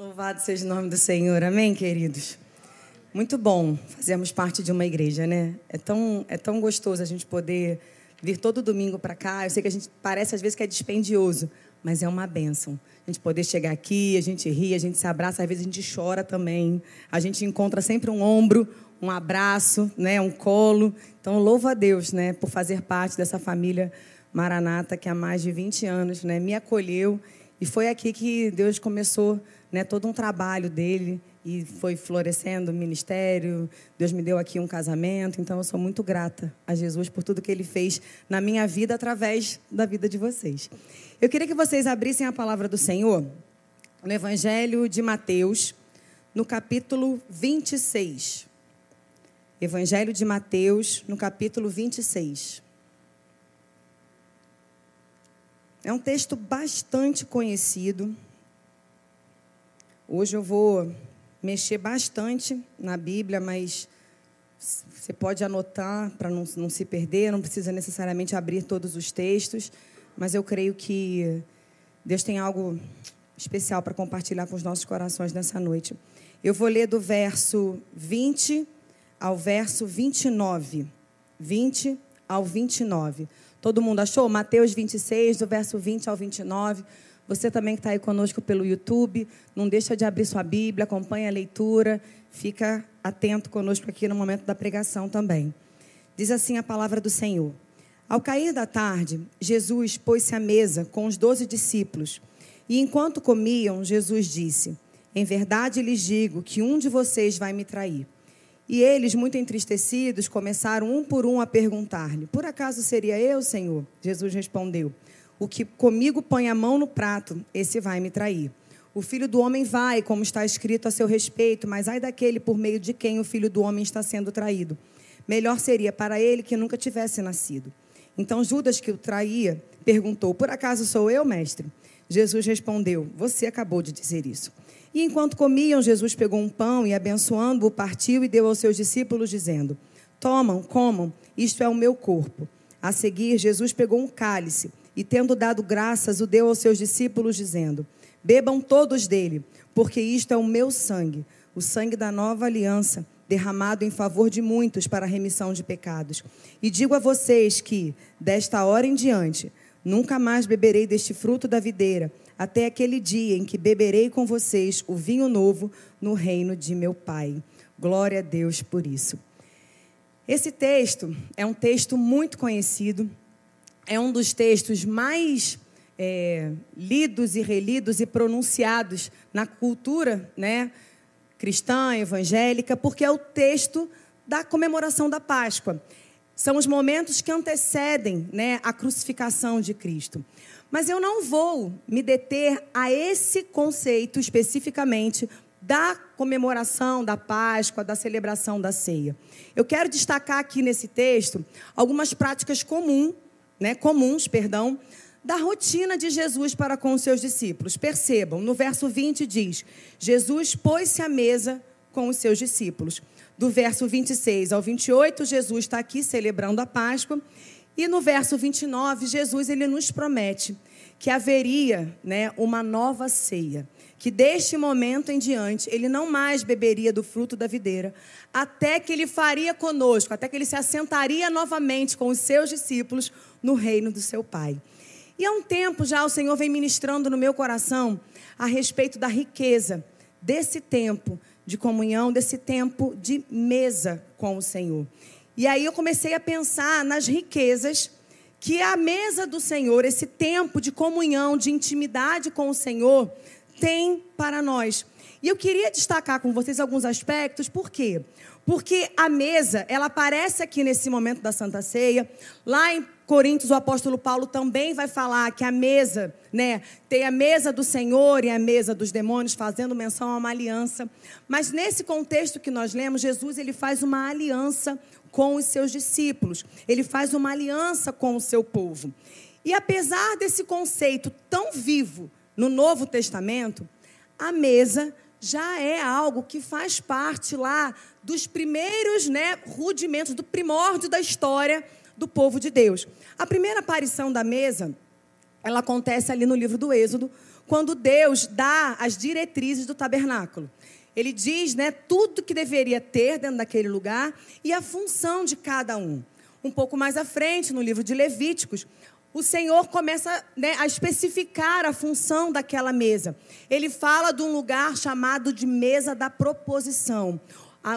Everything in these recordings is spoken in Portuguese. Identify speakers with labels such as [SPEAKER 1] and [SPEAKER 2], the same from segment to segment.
[SPEAKER 1] Louvado seja o nome do Senhor, amém, queridos? Muito bom fazermos parte de uma igreja, né? É tão, é tão gostoso a gente poder vir todo domingo para cá. Eu sei que a gente parece às vezes que é dispendioso, mas é uma bênção. A gente poder chegar aqui, a gente ri, a gente se abraça, às vezes a gente chora também. A gente encontra sempre um ombro, um abraço, né, um colo. Então, louvo a Deus, né, por fazer parte dessa família Maranata que há mais de 20 anos, né, me acolheu e foi aqui que Deus começou né, todo um trabalho dele e foi florescendo o ministério. Deus me deu aqui um casamento, então eu sou muito grata a Jesus por tudo que ele fez na minha vida através da vida de vocês. Eu queria que vocês abrissem a palavra do Senhor no Evangelho de Mateus, no capítulo 26. Evangelho de Mateus, no capítulo 26. É um texto bastante conhecido. Hoje eu vou mexer bastante na Bíblia, mas você pode anotar para não, não se perder, não precisa necessariamente abrir todos os textos, mas eu creio que Deus tem algo especial para compartilhar com os nossos corações nessa noite. Eu vou ler do verso 20 ao verso 29. 20 ao 29. Todo mundo achou? Mateus 26, do verso 20 ao 29. Você também que está aí conosco pelo YouTube, não deixa de abrir sua Bíblia, acompanha a leitura, fica atento conosco aqui no momento da pregação também. Diz assim a palavra do Senhor. Ao cair da tarde, Jesus pôs-se à mesa com os doze discípulos. E enquanto comiam, Jesus disse: Em verdade lhes digo que um de vocês vai me trair. E eles, muito entristecidos, começaram um por um a perguntar-lhe: Por acaso seria eu, Senhor? Jesus respondeu: o que comigo põe a mão no prato, esse vai me trair. O filho do homem vai, como está escrito a seu respeito, mas ai daquele por meio de quem o filho do homem está sendo traído. Melhor seria para ele que nunca tivesse nascido. Então Judas, que o traía, perguntou: Por acaso sou eu, mestre? Jesus respondeu: Você acabou de dizer isso. E enquanto comiam, Jesus pegou um pão e, abençoando-o, partiu e deu aos seus discípulos, dizendo: Tomam, comam, isto é o meu corpo. A seguir, Jesus pegou um cálice e, tendo dado graças, o deu aos seus discípulos, dizendo: Bebam todos dele, porque isto é o meu sangue, o sangue da nova aliança, derramado em favor de muitos para a remissão de pecados. E digo a vocês que, desta hora em diante, nunca mais beberei deste fruto da videira, até aquele dia em que beberei com vocês o vinho novo no reino de meu Pai. Glória a Deus por isso. Esse texto é um texto muito conhecido, é um dos textos mais é, lidos e relidos e pronunciados na cultura né, cristã, evangélica, porque é o texto da comemoração da Páscoa. São os momentos que antecedem né, a crucificação de Cristo. Mas eu não vou me deter a esse conceito especificamente da comemoração da Páscoa, da celebração da ceia. Eu quero destacar aqui nesse texto algumas práticas comuns né, comuns, perdão, da rotina de Jesus para com os seus discípulos. Percebam, no verso 20 diz: Jesus pôs-se à mesa com os seus discípulos. Do verso 26 ao 28, Jesus está aqui celebrando a Páscoa. E no verso 29, Jesus ele nos promete que haveria né, uma nova ceia. Que deste momento em diante ele não mais beberia do fruto da videira, até que ele faria conosco, até que ele se assentaria novamente com os seus discípulos no reino do seu Pai. E há um tempo já o Senhor vem ministrando no meu coração a respeito da riqueza desse tempo de comunhão, desse tempo de mesa com o Senhor. E aí eu comecei a pensar nas riquezas que a mesa do Senhor, esse tempo de comunhão, de intimidade com o Senhor, tem para nós. E eu queria destacar com vocês alguns aspectos, por quê? Porque a mesa, ela aparece aqui nesse momento da Santa Ceia. Lá em Coríntios, o apóstolo Paulo também vai falar que a mesa, né, tem a mesa do Senhor e a mesa dos demônios, fazendo menção a uma aliança. Mas nesse contexto que nós lemos, Jesus ele faz uma aliança com os seus discípulos. Ele faz uma aliança com o seu povo. E apesar desse conceito tão vivo no Novo Testamento, a mesa já é algo que faz parte lá dos primeiros né, rudimentos, do primórdio da história do povo de Deus. A primeira aparição da mesa, ela acontece ali no livro do Êxodo, quando Deus dá as diretrizes do tabernáculo. Ele diz né, tudo que deveria ter dentro daquele lugar e a função de cada um. Um pouco mais à frente, no livro de Levíticos, o Senhor começa né, a especificar a função daquela mesa. Ele fala de um lugar chamado de mesa da proposição,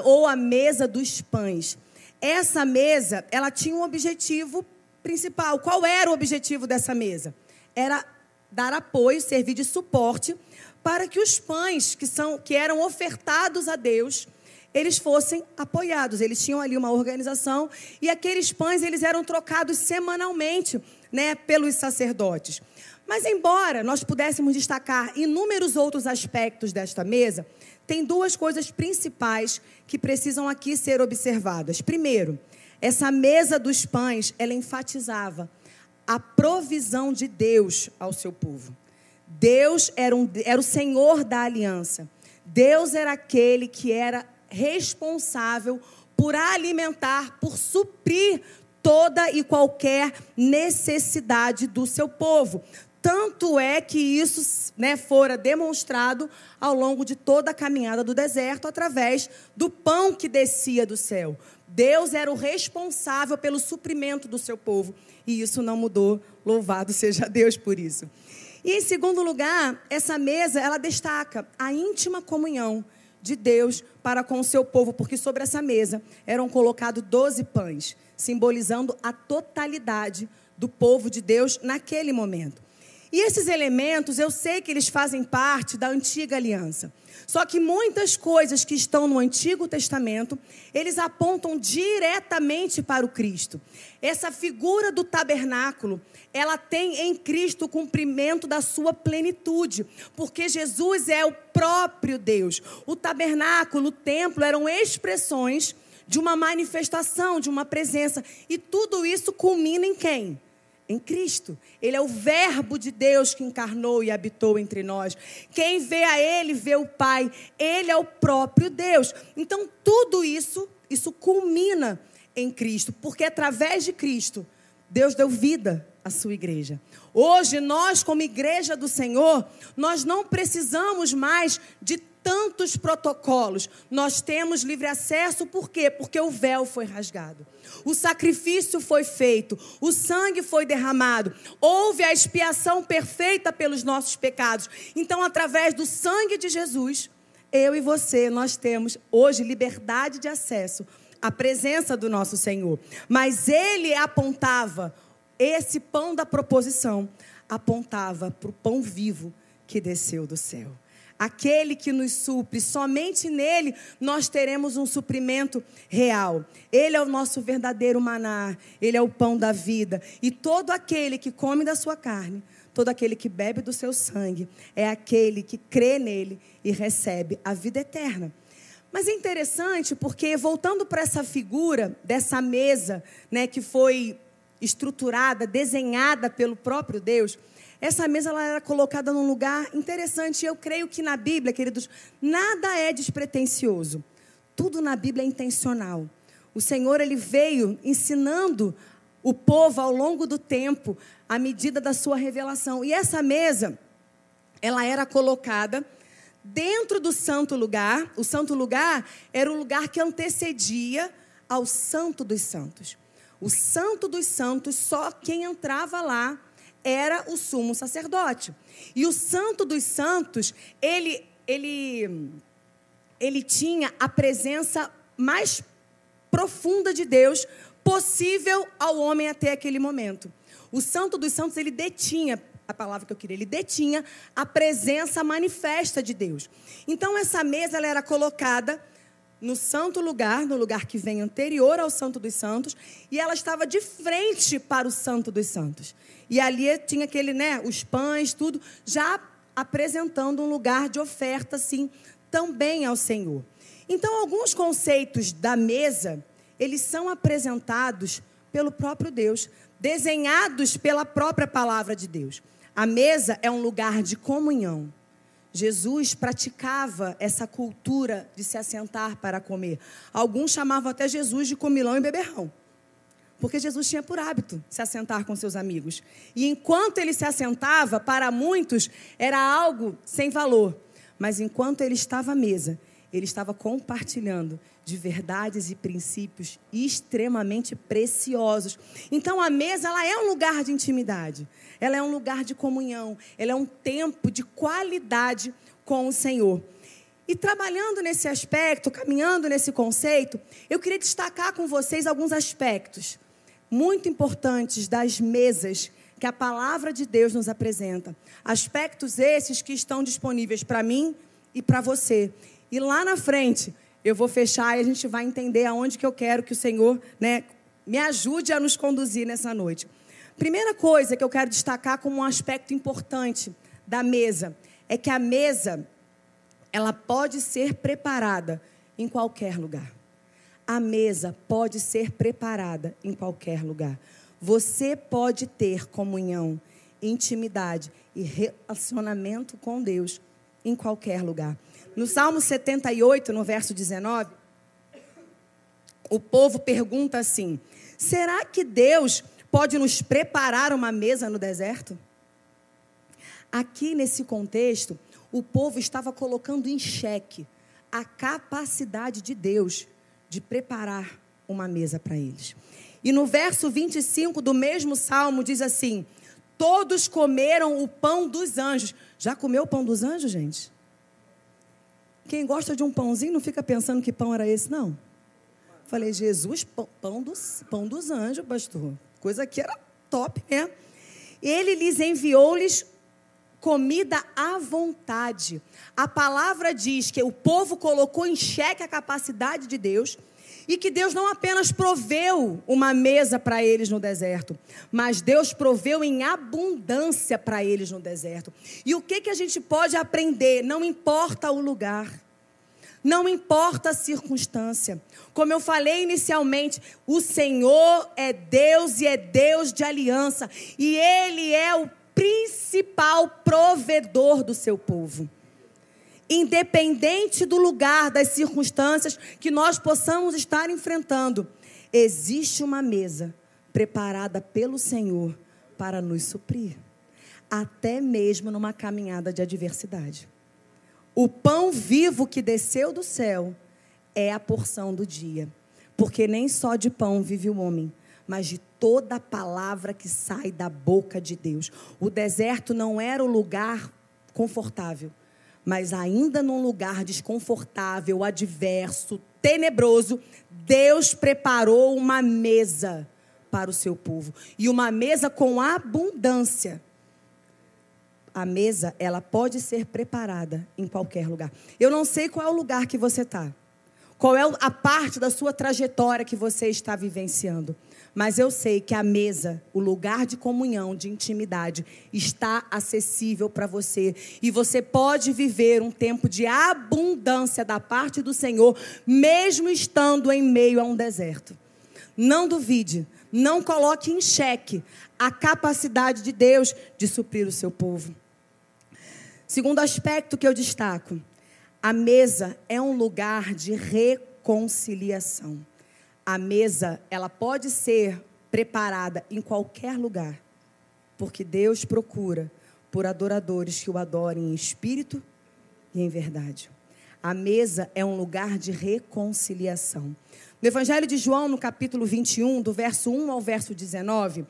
[SPEAKER 1] ou a mesa dos pães. Essa mesa, ela tinha um objetivo principal. Qual era o objetivo dessa mesa? Era dar apoio, servir de suporte para que os pães que, são, que eram ofertados a Deus, eles fossem apoiados. Eles tinham ali uma organização e aqueles pães eles eram trocados semanalmente, né, pelos sacerdotes. Mas embora nós pudéssemos destacar inúmeros outros aspectos desta mesa, tem duas coisas principais que precisam aqui ser observadas. Primeiro, essa mesa dos pães, ela enfatizava a provisão de Deus ao seu povo. Deus era, um, era o Senhor da aliança. Deus era aquele que era responsável por alimentar, por suprir toda e qualquer necessidade do seu povo. Tanto é que isso né, fora demonstrado ao longo de toda a caminhada do deserto, através do pão que descia do céu. Deus era o responsável pelo suprimento do seu povo. E isso não mudou. Louvado seja Deus por isso. E em segundo lugar, essa mesa, ela destaca a íntima comunhão de Deus para com o seu povo, porque sobre essa mesa eram colocados doze pães, simbolizando a totalidade do povo de Deus naquele momento. E esses elementos, eu sei que eles fazem parte da antiga aliança. Só que muitas coisas que estão no Antigo Testamento, eles apontam diretamente para o Cristo. Essa figura do tabernáculo, ela tem em Cristo o cumprimento da sua plenitude, porque Jesus é o próprio Deus. O tabernáculo, o templo eram expressões de uma manifestação, de uma presença, e tudo isso culmina em quem? Em Cristo. Ele é o Verbo de Deus que encarnou e habitou entre nós. Quem vê a Ele vê o Pai. Ele é o próprio Deus. Então, tudo isso, isso culmina em Cristo, porque através de Cristo, Deus deu vida à sua igreja. Hoje, nós, como igreja do Senhor, nós não precisamos mais de tantos protocolos. Nós temos livre acesso, por quê? Porque o véu foi rasgado. O sacrifício foi feito, o sangue foi derramado, houve a expiação perfeita pelos nossos pecados. Então, através do sangue de Jesus, eu e você, nós temos hoje liberdade de acesso à presença do nosso Senhor. Mas ele apontava, esse pão da proposição, apontava para o pão vivo que desceu do céu aquele que nos supre, somente nele nós teremos um suprimento real. Ele é o nosso verdadeiro maná, ele é o pão da vida. E todo aquele que come da sua carne, todo aquele que bebe do seu sangue, é aquele que crê nele e recebe a vida eterna. Mas é interessante porque, voltando para essa figura dessa mesa, né, que foi estruturada, desenhada pelo próprio Deus, essa mesa ela era colocada num lugar interessante. Eu creio que na Bíblia, queridos, nada é despretensioso. Tudo na Bíblia é intencional. O Senhor ele veio ensinando o povo ao longo do tempo, à medida da sua revelação. E essa mesa, ela era colocada dentro do santo lugar. O santo lugar era o lugar que antecedia ao santo dos santos. O santo dos santos, só quem entrava lá era o sumo sacerdote. E o santo dos santos, ele, ele, ele tinha a presença mais profunda de Deus possível ao homem até aquele momento. O santo dos santos, ele detinha, a palavra que eu queria, ele detinha a presença manifesta de Deus. Então, essa mesa ela era colocada no santo lugar, no lugar que vem anterior ao Santo dos Santos, e ela estava de frente para o Santo dos Santos. E ali tinha aquele, né, os pães, tudo, já apresentando um lugar de oferta, assim, também ao Senhor. Então, alguns conceitos da mesa, eles são apresentados pelo próprio Deus, desenhados pela própria palavra de Deus. A mesa é um lugar de comunhão. Jesus praticava essa cultura de se assentar para comer. Alguns chamavam até Jesus de comilão e beberrão. Porque Jesus tinha por hábito se assentar com seus amigos. E enquanto ele se assentava, para muitos era algo sem valor. Mas enquanto ele estava à mesa, ele estava compartilhando de verdades e princípios extremamente preciosos. Então a mesa ela é um lugar de intimidade, ela é um lugar de comunhão, ela é um tempo de qualidade com o Senhor. E trabalhando nesse aspecto, caminhando nesse conceito, eu queria destacar com vocês alguns aspectos muito importantes das mesas que a palavra de Deus nos apresenta. Aspectos esses que estão disponíveis para mim e para você. E lá na frente, eu vou fechar e a gente vai entender aonde que eu quero que o Senhor né, me ajude a nos conduzir nessa noite. Primeira coisa que eu quero destacar como um aspecto importante da mesa é que a mesa ela pode ser preparada em qualquer lugar. A mesa pode ser preparada em qualquer lugar. Você pode ter comunhão, intimidade e relacionamento com Deus em qualquer lugar. No Salmo 78, no verso 19, o povo pergunta assim: será que Deus pode nos preparar uma mesa no deserto? Aqui nesse contexto, o povo estava colocando em xeque a capacidade de Deus de preparar uma mesa para eles. E no verso 25 do mesmo salmo diz assim: Todos comeram o pão dos anjos. Já comeu o pão dos anjos, gente? Quem gosta de um pãozinho não fica pensando que pão era esse, não. Falei, Jesus, pão dos, pão dos anjos, pastor. Coisa que era top, né? Ele lhes enviou-lhes comida à vontade. A palavra diz que o povo colocou em xeque a capacidade de Deus e que Deus não apenas proveu uma mesa para eles no deserto, mas Deus proveu em abundância para eles no deserto. E o que, que a gente pode aprender? Não importa o lugar. Não importa a circunstância. Como eu falei inicialmente, o Senhor é Deus e é Deus de aliança. E Ele é o principal provedor do seu povo independente do lugar, das circunstâncias que nós possamos estar enfrentando, existe uma mesa preparada pelo Senhor para nos suprir, até mesmo numa caminhada de adversidade. O pão vivo que desceu do céu é a porção do dia, porque nem só de pão vive o homem, mas de toda palavra que sai da boca de Deus. O deserto não era o lugar confortável mas ainda num lugar desconfortável, adverso, tenebroso, Deus preparou uma mesa para o seu povo e uma mesa com abundância. A mesa, ela pode ser preparada em qualquer lugar. Eu não sei qual é o lugar que você está, qual é a parte da sua trajetória que você está vivenciando. Mas eu sei que a mesa, o lugar de comunhão, de intimidade, está acessível para você. E você pode viver um tempo de abundância da parte do Senhor, mesmo estando em meio a um deserto. Não duvide, não coloque em xeque a capacidade de Deus de suprir o seu povo. Segundo aspecto que eu destaco, a mesa é um lugar de reconciliação. A mesa, ela pode ser preparada em qualquer lugar, porque Deus procura por adoradores que o adorem em espírito e em verdade. A mesa é um lugar de reconciliação. No Evangelho de João, no capítulo 21, do verso 1 ao verso 19,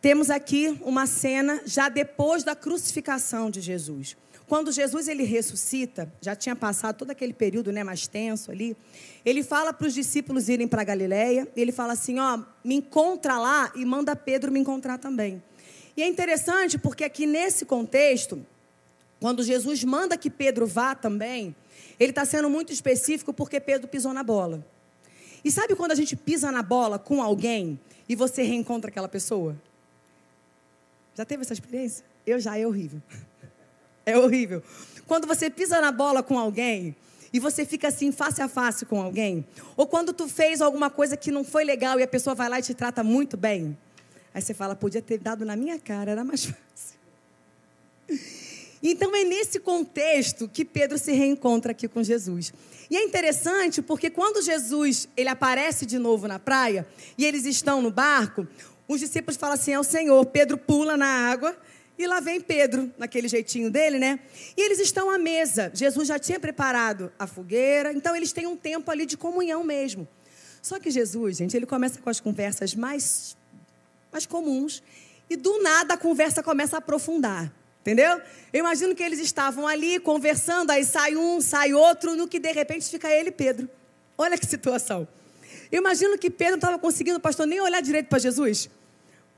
[SPEAKER 1] temos aqui uma cena já depois da crucificação de Jesus. Quando Jesus ele ressuscita, já tinha passado todo aquele período né, mais tenso ali, ele fala para os discípulos irem para Galiléia, ele fala assim, ó, me encontra lá e manda Pedro me encontrar também. E é interessante porque aqui nesse contexto, quando Jesus manda que Pedro vá também, ele está sendo muito específico porque Pedro pisou na bola. E sabe quando a gente pisa na bola com alguém e você reencontra aquela pessoa? Já teve essa experiência? Eu já, é horrível. É horrível. Quando você pisa na bola com alguém e você fica assim face a face com alguém, ou quando tu fez alguma coisa que não foi legal e a pessoa vai lá e te trata muito bem, aí você fala, podia ter dado na minha cara, era mais fácil. Então é nesse contexto que Pedro se reencontra aqui com Jesus. E é interessante porque quando Jesus ele aparece de novo na praia e eles estão no barco, os discípulos falam assim: "É o Senhor". Pedro pula na água e lá vem Pedro, naquele jeitinho dele, né? E eles estão à mesa. Jesus já tinha preparado a fogueira, então eles têm um tempo ali de comunhão mesmo. Só que Jesus, gente, ele começa com as conversas mais, mais comuns e do nada a conversa começa a aprofundar. Entendeu? Eu imagino que eles estavam ali conversando, aí sai um, sai outro, no que de repente fica ele e Pedro. Olha que situação. Eu imagino que Pedro não estava conseguindo, pastor, nem olhar direito para Jesus.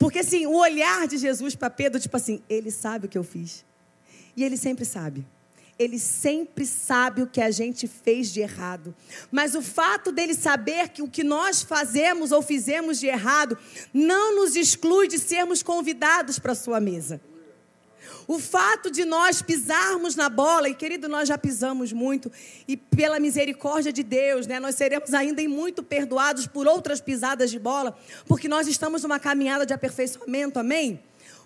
[SPEAKER 1] Porque assim, o olhar de Jesus para Pedro, tipo assim, ele sabe o que eu fiz. E ele sempre sabe. Ele sempre sabe o que a gente fez de errado. Mas o fato dele saber que o que nós fazemos ou fizemos de errado não nos exclui de sermos convidados para a sua mesa. O fato de nós pisarmos na bola, e querido, nós já pisamos muito, e pela misericórdia de Deus, né, nós seremos ainda muito perdoados por outras pisadas de bola, porque nós estamos numa caminhada de aperfeiçoamento, amém?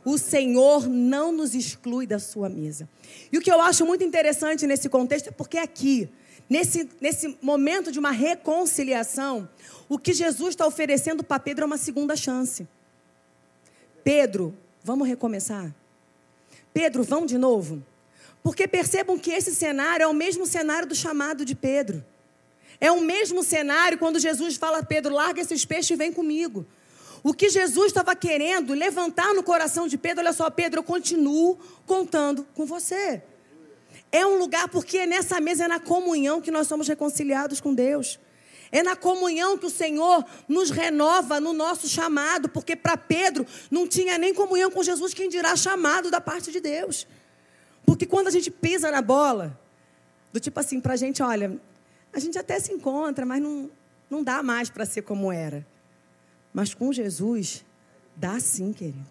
[SPEAKER 1] O Senhor não nos exclui da sua mesa. E o que eu acho muito interessante nesse contexto é porque aqui, nesse, nesse momento de uma reconciliação, o que Jesus está oferecendo para Pedro é uma segunda chance. Pedro, vamos recomeçar? Pedro, vão de novo? Porque percebam que esse cenário é o mesmo cenário do chamado de Pedro. É o mesmo cenário quando Jesus fala a Pedro: larga esses peixes e vem comigo. O que Jesus estava querendo levantar no coração de Pedro, olha só, Pedro, eu continuo contando com você. É um lugar, porque é nessa mesa, é na comunhão que nós somos reconciliados com Deus. É na comunhão que o Senhor nos renova no nosso chamado, porque para Pedro não tinha nem comunhão com Jesus, quem dirá chamado da parte de Deus. Porque quando a gente pisa na bola, do tipo assim, para a gente, olha, a gente até se encontra, mas não, não dá mais para ser como era. Mas com Jesus, dá sim, querido.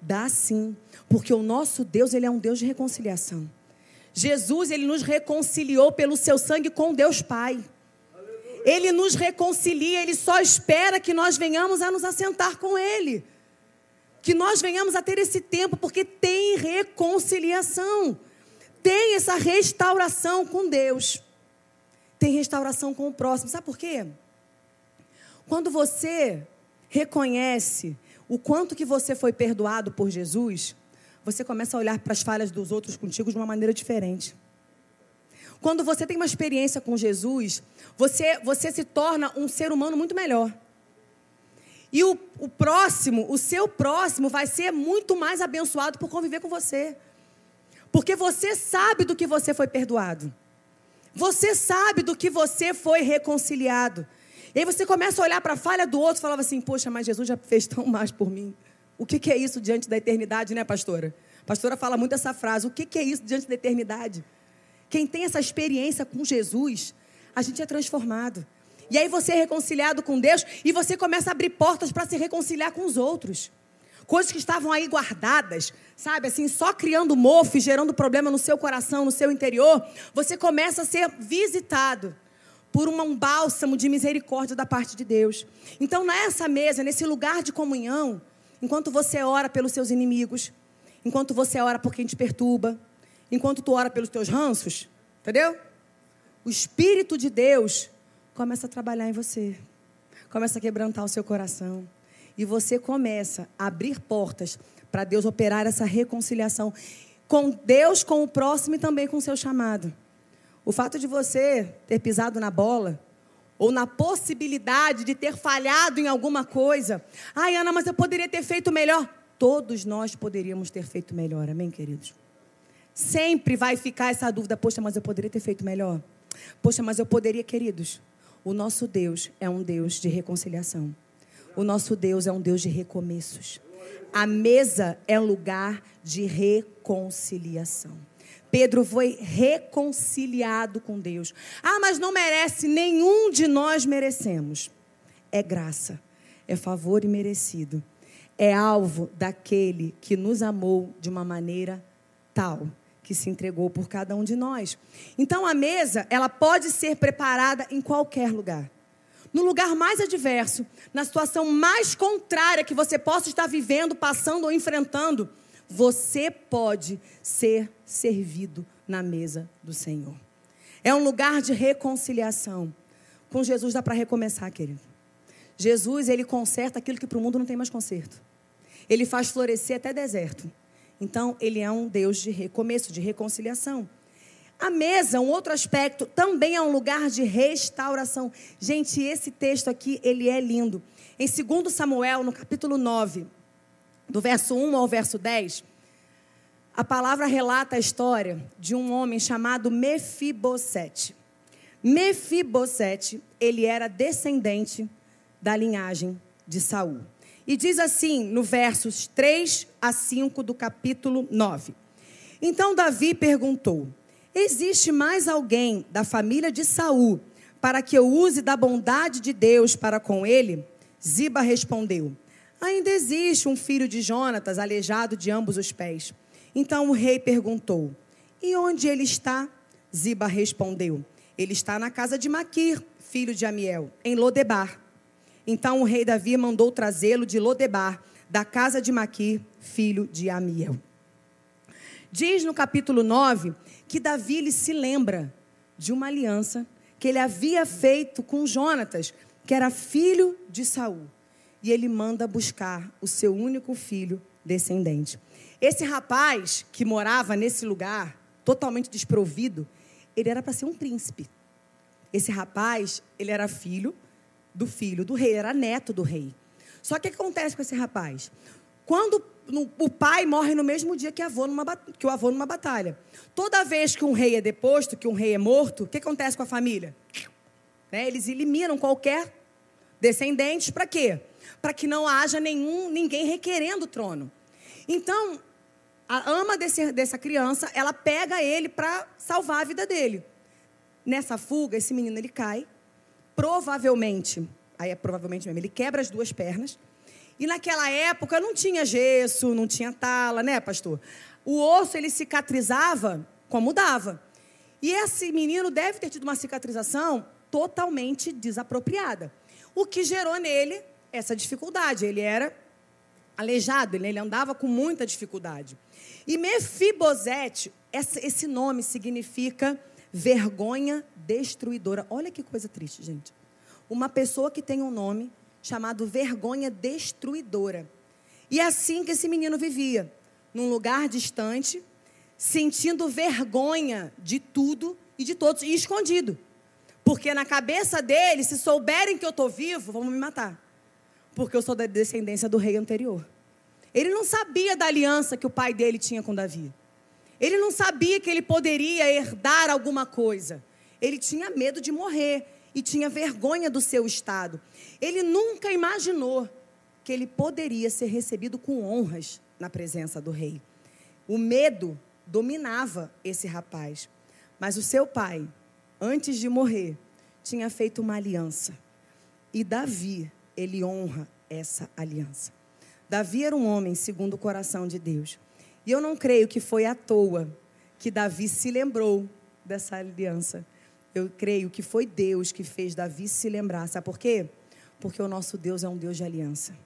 [SPEAKER 1] Dá sim. Porque o nosso Deus, ele é um Deus de reconciliação. Jesus, ele nos reconciliou pelo seu sangue com Deus Pai. Ele nos reconcilia, ele só espera que nós venhamos a nos assentar com ele. Que nós venhamos a ter esse tempo, porque tem reconciliação. Tem essa restauração com Deus. Tem restauração com o próximo. Sabe por quê? Quando você reconhece o quanto que você foi perdoado por Jesus, você começa a olhar para as falhas dos outros contigo de uma maneira diferente. Quando você tem uma experiência com Jesus, você, você se torna um ser humano muito melhor. E o, o próximo, o seu próximo, vai ser muito mais abençoado por conviver com você. Porque você sabe do que você foi perdoado. Você sabe do que você foi reconciliado. E aí você começa a olhar para a falha do outro e falava assim: Poxa, mas Jesus já fez tão mais por mim. O que, que é isso diante da eternidade, né, pastora? A pastora fala muito essa frase: O que, que é isso diante da eternidade? Quem tem essa experiência com Jesus, a gente é transformado. E aí você é reconciliado com Deus e você começa a abrir portas para se reconciliar com os outros. Coisas que estavam aí guardadas, sabe, assim, só criando mofo e gerando problema no seu coração, no seu interior, você começa a ser visitado por um bálsamo de misericórdia da parte de Deus. Então, nessa mesa, nesse lugar de comunhão, enquanto você ora pelos seus inimigos, enquanto você ora por quem te perturba, enquanto tu ora pelos teus ranços, entendeu? O Espírito de Deus começa a trabalhar em você, começa a quebrantar o seu coração. E você começa a abrir portas para Deus operar essa reconciliação com Deus, com o próximo e também com o seu chamado. O fato de você ter pisado na bola, ou na possibilidade de ter falhado em alguma coisa. Ai, Ana, mas eu poderia ter feito melhor. Todos nós poderíamos ter feito melhor, amém, queridos? Sempre vai ficar essa dúvida: poxa, mas eu poderia ter feito melhor. Poxa, mas eu poderia, queridos. O nosso Deus é um Deus de reconciliação. O nosso Deus é um Deus de recomeços. A mesa é um lugar de reconciliação. Pedro foi reconciliado com Deus. Ah, mas não merece, nenhum de nós merecemos. É graça, é favor imerecido. É alvo daquele que nos amou de uma maneira tal que se entregou por cada um de nós. Então a mesa, ela pode ser preparada em qualquer lugar. No lugar mais adverso, na situação mais contrária que você possa estar vivendo, passando ou enfrentando, você pode ser servido na mesa do Senhor. É um lugar de reconciliação. Com Jesus dá para recomeçar, querido. Jesus, ele conserta aquilo que para o mundo não tem mais conserto. Ele faz florescer até deserto. Então, ele é um Deus de recomeço, de reconciliação. A mesa, um outro aspecto, também é um lugar de restauração. Gente, esse texto aqui, ele é lindo. Em 2 Samuel, no capítulo 9, do verso 1 ao verso 10, a palavra relata a história de um homem chamado Mefibosete. Mefibosete, ele era descendente da linhagem de Saul. E diz assim, no versos 3 a 5 do capítulo 9. Então Davi perguntou: Existe mais alguém da família de Saul para que eu use da bondade de Deus para com ele? Ziba respondeu: Ainda existe um filho de Jonatas, aleijado de ambos os pés. Então o rei perguntou: E onde ele está? Ziba respondeu: Ele está na casa de Maquir, filho de Amiel, em Lodebar. Então o rei Davi mandou trazê-lo de Lodebar, da casa de Maquir, filho de Amiel. Diz no capítulo 9 que Davi ele se lembra de uma aliança que ele havia feito com Jonatas, que era filho de Saul. E ele manda buscar o seu único filho descendente. Esse rapaz que morava nesse lugar, totalmente desprovido, ele era para ser um príncipe. Esse rapaz, ele era filho do filho do rei, era neto do rei. Só que o que acontece com esse rapaz? Quando o pai morre no mesmo dia que, avô numa, que o avô numa batalha. Toda vez que um rei é deposto, que um rei é morto, o que acontece com a família? Né? Eles eliminam qualquer descendente para quê? Para que não haja nenhum, ninguém requerendo o trono. Então, a ama desse, dessa criança, ela pega ele para salvar a vida dele. Nessa fuga, esse menino ele cai, provavelmente, aí é provavelmente mesmo, ele quebra as duas pernas. E naquela época não tinha gesso, não tinha tala, né, pastor? O osso ele cicatrizava como dava. E esse menino deve ter tido uma cicatrização totalmente desapropriada. O que gerou nele essa dificuldade. Ele era aleijado, ele andava com muita dificuldade. E Mefibosete, esse nome significa vergonha destruidora. Olha que coisa triste, gente. Uma pessoa que tem um nome chamado vergonha destruidora. E é assim que esse menino vivia, num lugar distante, sentindo vergonha de tudo e de todos, e escondido. Porque na cabeça dele, se souberem que eu estou vivo, vão me matar. Porque eu sou da descendência do rei anterior. Ele não sabia da aliança que o pai dele tinha com Davi. Ele não sabia que ele poderia herdar alguma coisa. Ele tinha medo de morrer e tinha vergonha do seu estado. Ele nunca imaginou que ele poderia ser recebido com honras na presença do rei. O medo dominava esse rapaz. Mas o seu pai, antes de morrer, tinha feito uma aliança. E Davi, ele honra essa aliança. Davi era um homem segundo o coração de Deus. E eu não creio que foi à toa que Davi se lembrou dessa aliança. Eu creio que foi Deus que fez Davi se lembrar. Sabe por quê? Porque o nosso Deus é um Deus de aliança.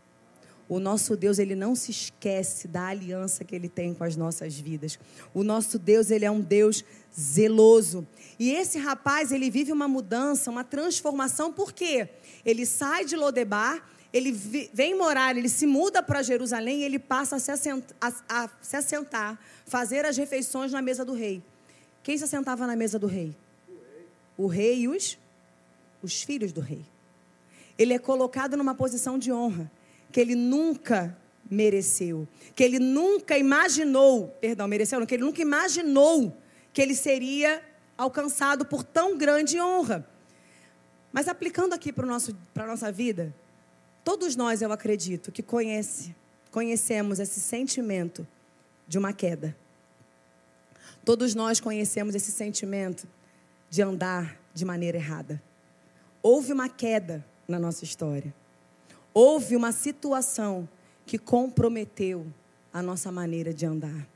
[SPEAKER 1] O nosso Deus, ele não se esquece da aliança que ele tem com as nossas vidas. O nosso Deus, ele é um Deus zeloso. E esse rapaz, ele vive uma mudança, uma transformação, por quê? Ele sai de Lodebar ele vem morar, ele se muda para Jerusalém e ele passa a se, assentar, a, a se assentar, fazer as refeições na mesa do rei. Quem se assentava na mesa do rei? O rei e os, os filhos do rei. Ele é colocado numa posição de honra que ele nunca mereceu, que ele nunca imaginou, perdão, mereceu, não, que ele nunca imaginou que ele seria alcançado por tão grande honra. Mas aplicando aqui para a nossa vida, Todos nós, eu acredito, que conhece, conhecemos esse sentimento de uma queda. Todos nós conhecemos esse sentimento de andar de maneira errada. Houve uma queda na nossa história. Houve uma situação que comprometeu a nossa maneira de andar.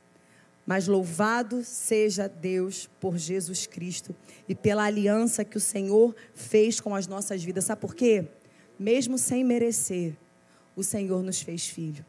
[SPEAKER 1] Mas louvado seja Deus por Jesus Cristo e pela aliança que o Senhor fez com as nossas vidas. Sabe por quê? Mesmo sem merecer, o Senhor nos fez filho,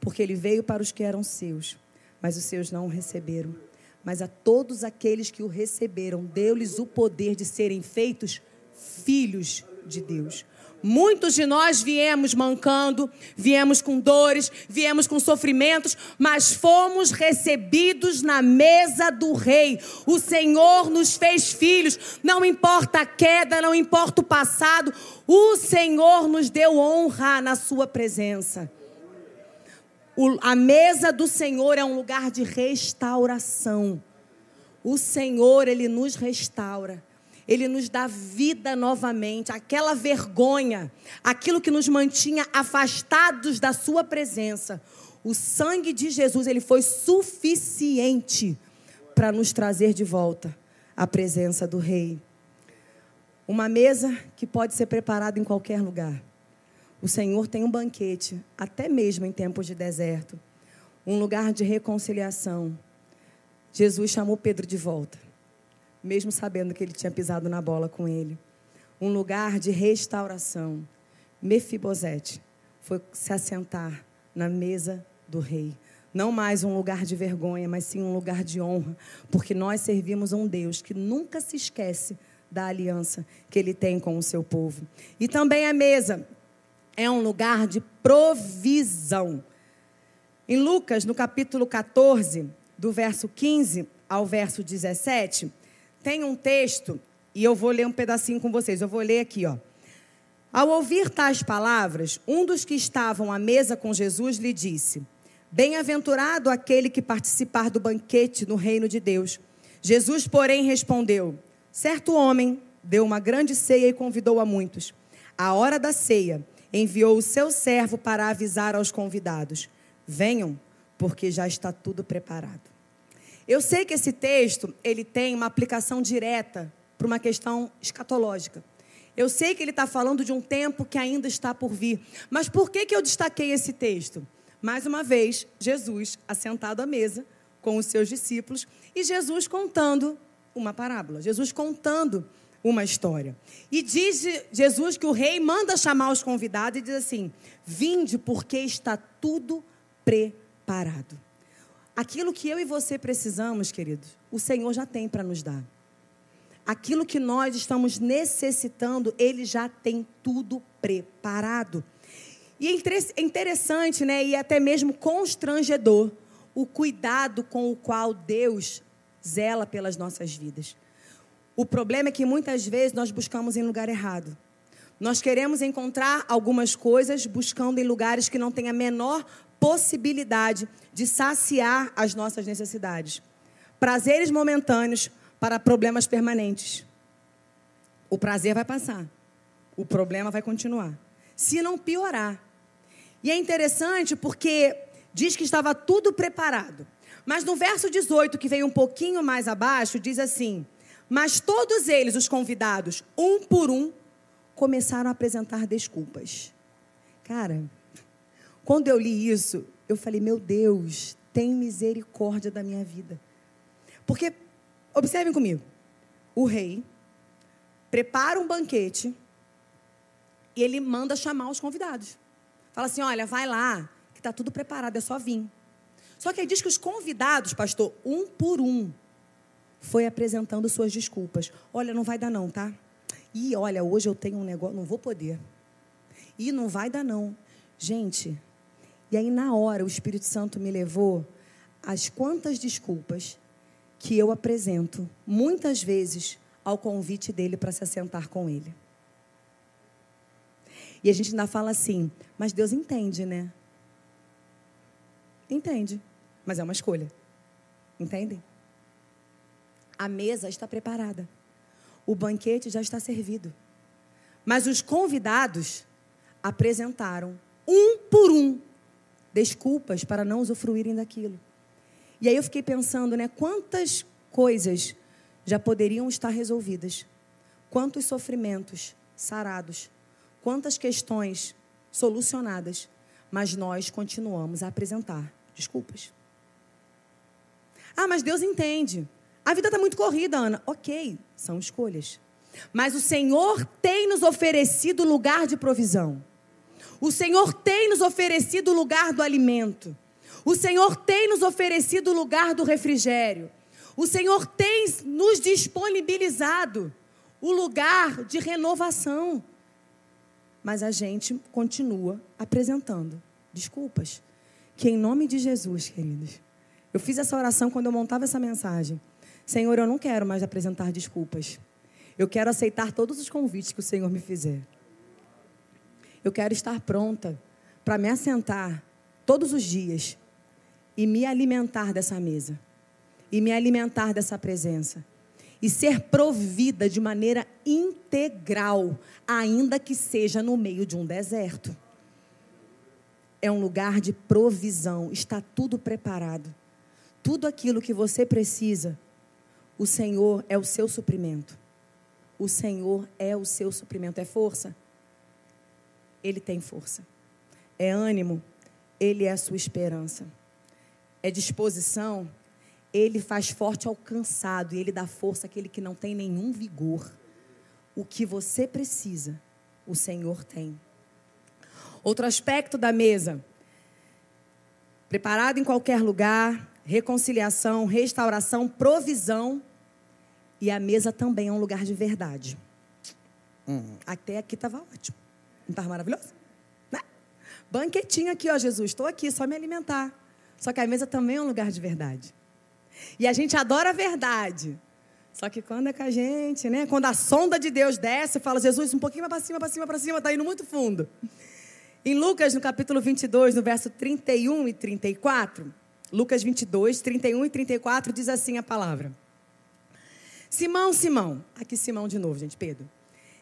[SPEAKER 1] porque ele veio para os que eram seus, mas os seus não o receberam. Mas a todos aqueles que o receberam, deu-lhes o poder de serem feitos filhos de Deus. Muitos de nós viemos mancando, viemos com dores, viemos com sofrimentos, mas fomos recebidos na mesa do Rei. O Senhor nos fez filhos, não importa a queda, não importa o passado, o Senhor nos deu honra na Sua presença. O, a mesa do Senhor é um lugar de restauração. O Senhor, Ele nos restaura. Ele nos dá vida novamente, aquela vergonha, aquilo que nos mantinha afastados da Sua presença. O sangue de Jesus, ele foi suficiente para nos trazer de volta à presença do Rei. Uma mesa que pode ser preparada em qualquer lugar. O Senhor tem um banquete, até mesmo em tempos de deserto, um lugar de reconciliação. Jesus chamou Pedro de volta mesmo sabendo que ele tinha pisado na bola com ele. Um lugar de restauração. Mefibosete foi se assentar na mesa do rei. Não mais um lugar de vergonha, mas sim um lugar de honra, porque nós servimos um Deus que nunca se esquece da aliança que ele tem com o seu povo. E também a mesa é um lugar de provisão. Em Lucas, no capítulo 14, do verso 15 ao verso 17, tem um texto, e eu vou ler um pedacinho com vocês. Eu vou ler aqui, ó. Ao ouvir tais palavras, um dos que estavam à mesa com Jesus lhe disse: Bem-aventurado aquele que participar do banquete no reino de Deus. Jesus, porém, respondeu: Certo homem deu uma grande ceia e convidou a muitos. À hora da ceia, enviou o seu servo para avisar aos convidados: Venham, porque já está tudo preparado. Eu sei que esse texto ele tem uma aplicação direta para uma questão escatológica. Eu sei que ele está falando de um tempo que ainda está por vir. Mas por que, que eu destaquei esse texto? Mais uma vez, Jesus assentado à mesa com os seus discípulos e Jesus contando uma parábola, Jesus contando uma história. E diz Jesus que o rei manda chamar os convidados e diz assim: Vinde, porque está tudo preparado. Aquilo que eu e você precisamos, queridos, o Senhor já tem para nos dar. Aquilo que nós estamos necessitando, Ele já tem tudo preparado. E é interessante, né, e até mesmo constrangedor, o cuidado com o qual Deus zela pelas nossas vidas. O problema é que muitas vezes nós buscamos em lugar errado. Nós queremos encontrar algumas coisas buscando em lugares que não têm a menor possibilidade de saciar as nossas necessidades. Prazeres momentâneos para problemas permanentes. O prazer vai passar, o problema vai continuar, se não piorar. E é interessante porque diz que estava tudo preparado. Mas no verso 18, que veio um pouquinho mais abaixo, diz assim: Mas todos eles, os convidados, um por um, começaram a apresentar desculpas. Cara, quando eu li isso, eu falei: meu Deus, tem misericórdia da minha vida. Porque, observem comigo: o rei prepara um banquete e ele manda chamar os convidados. Fala assim: olha, vai lá, que está tudo preparado, é só vir. Só que aí diz que os convidados, pastor, um por um, foi apresentando suas desculpas. Olha, não vai dar não, tá? E olha, hoje eu tenho um negócio, não vou poder. E não vai dar não. Gente, e aí, na hora, o Espírito Santo me levou às quantas desculpas que eu apresento, muitas vezes, ao convite dele para se assentar com ele. E a gente ainda fala assim, mas Deus entende, né? Entende, mas é uma escolha. Entendem? A mesa está preparada. O banquete já está servido. Mas os convidados apresentaram, um por um, desculpas para não usufruírem daquilo. E aí eu fiquei pensando, né, quantas coisas já poderiam estar resolvidas? Quantos sofrimentos sarados? Quantas questões solucionadas? Mas nós continuamos a apresentar desculpas. Ah, mas Deus entende. A vida está muito corrida, Ana. Ok, são escolhas. Mas o Senhor tem nos oferecido lugar de provisão. O Senhor tem nos oferecido o lugar do alimento. O Senhor tem nos oferecido o lugar do refrigério. O Senhor tem nos disponibilizado o lugar de renovação. Mas a gente continua apresentando desculpas. Que em nome de Jesus, queridos, eu fiz essa oração quando eu montava essa mensagem. Senhor, eu não quero mais apresentar desculpas. Eu quero aceitar todos os convites que o Senhor me fizer. Eu quero estar pronta para me assentar todos os dias e me alimentar dessa mesa, e me alimentar dessa presença, e ser provida de maneira integral, ainda que seja no meio de um deserto. É um lugar de provisão, está tudo preparado. Tudo aquilo que você precisa, o Senhor é o seu suprimento. O Senhor é o seu suprimento. É força? Ele tem força. É ânimo? Ele é a sua esperança é disposição, ele faz forte ao cansado e ele dá força àquele que não tem nenhum vigor. O que você precisa, o Senhor tem. Outro aspecto da mesa: preparado em qualquer lugar, reconciliação, restauração, provisão. E a mesa também é um lugar de verdade. Hum, até aqui estava ótimo. Não estava maravilhoso? Né? Banquetinho aqui, ó, Jesus. Estou aqui, só me alimentar. Só que a mesa também é um lugar de verdade. E a gente adora a verdade. Só que quando é com a gente, né? Quando a sonda de Deus desce, fala, Jesus, um pouquinho mais para cima, para cima, para cima, está indo muito fundo. Em Lucas, no capítulo 22, no verso 31 e 34, Lucas 22, 31 e 34, diz assim a palavra. Simão, Simão, aqui Simão de novo, gente, Pedro.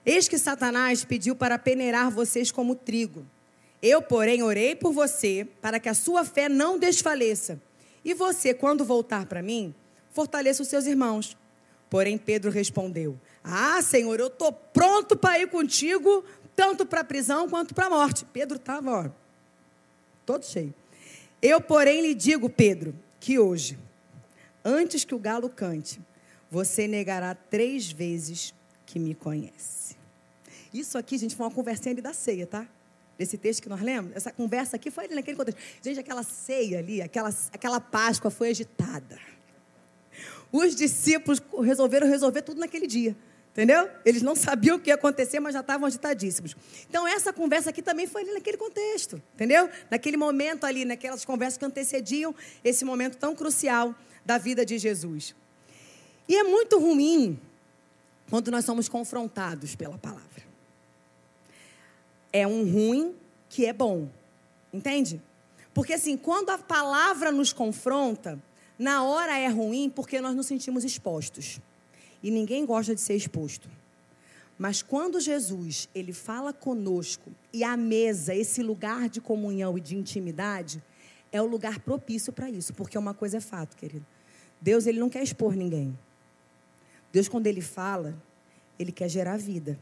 [SPEAKER 1] Eis que Satanás pediu para peneirar vocês como trigo. Eu, porém, orei por você para que a sua fé não desfaleça. E você, quando voltar para mim, fortaleça os seus irmãos. Porém, Pedro respondeu: Ah, Senhor, eu estou pronto para ir contigo, tanto para a prisão quanto para a morte. Pedro estava, todo cheio. Eu, porém, lhe digo, Pedro, que hoje, antes que o galo cante, você negará três vezes que me conhece. Isso aqui, gente, foi uma conversinha ali da ceia, tá? desse texto que nós lemos, essa conversa aqui foi ali naquele contexto. Gente, aquela ceia ali, aquela, aquela Páscoa foi agitada. Os discípulos resolveram resolver tudo naquele dia. Entendeu? Eles não sabiam o que ia acontecer, mas já estavam agitadíssimos. Então, essa conversa aqui também foi ali naquele contexto. Entendeu? Naquele momento ali, naquelas conversas que antecediam esse momento tão crucial da vida de Jesus. E é muito ruim quando nós somos confrontados pela palavra é um ruim que é bom. Entende? Porque assim, quando a palavra nos confronta, na hora é ruim porque nós nos sentimos expostos. E ninguém gosta de ser exposto. Mas quando Jesus, ele fala conosco e a mesa, esse lugar de comunhão e de intimidade, é o lugar propício para isso, porque uma coisa é fato, querido. Deus, ele não quer expor ninguém. Deus, quando ele fala, ele quer gerar vida.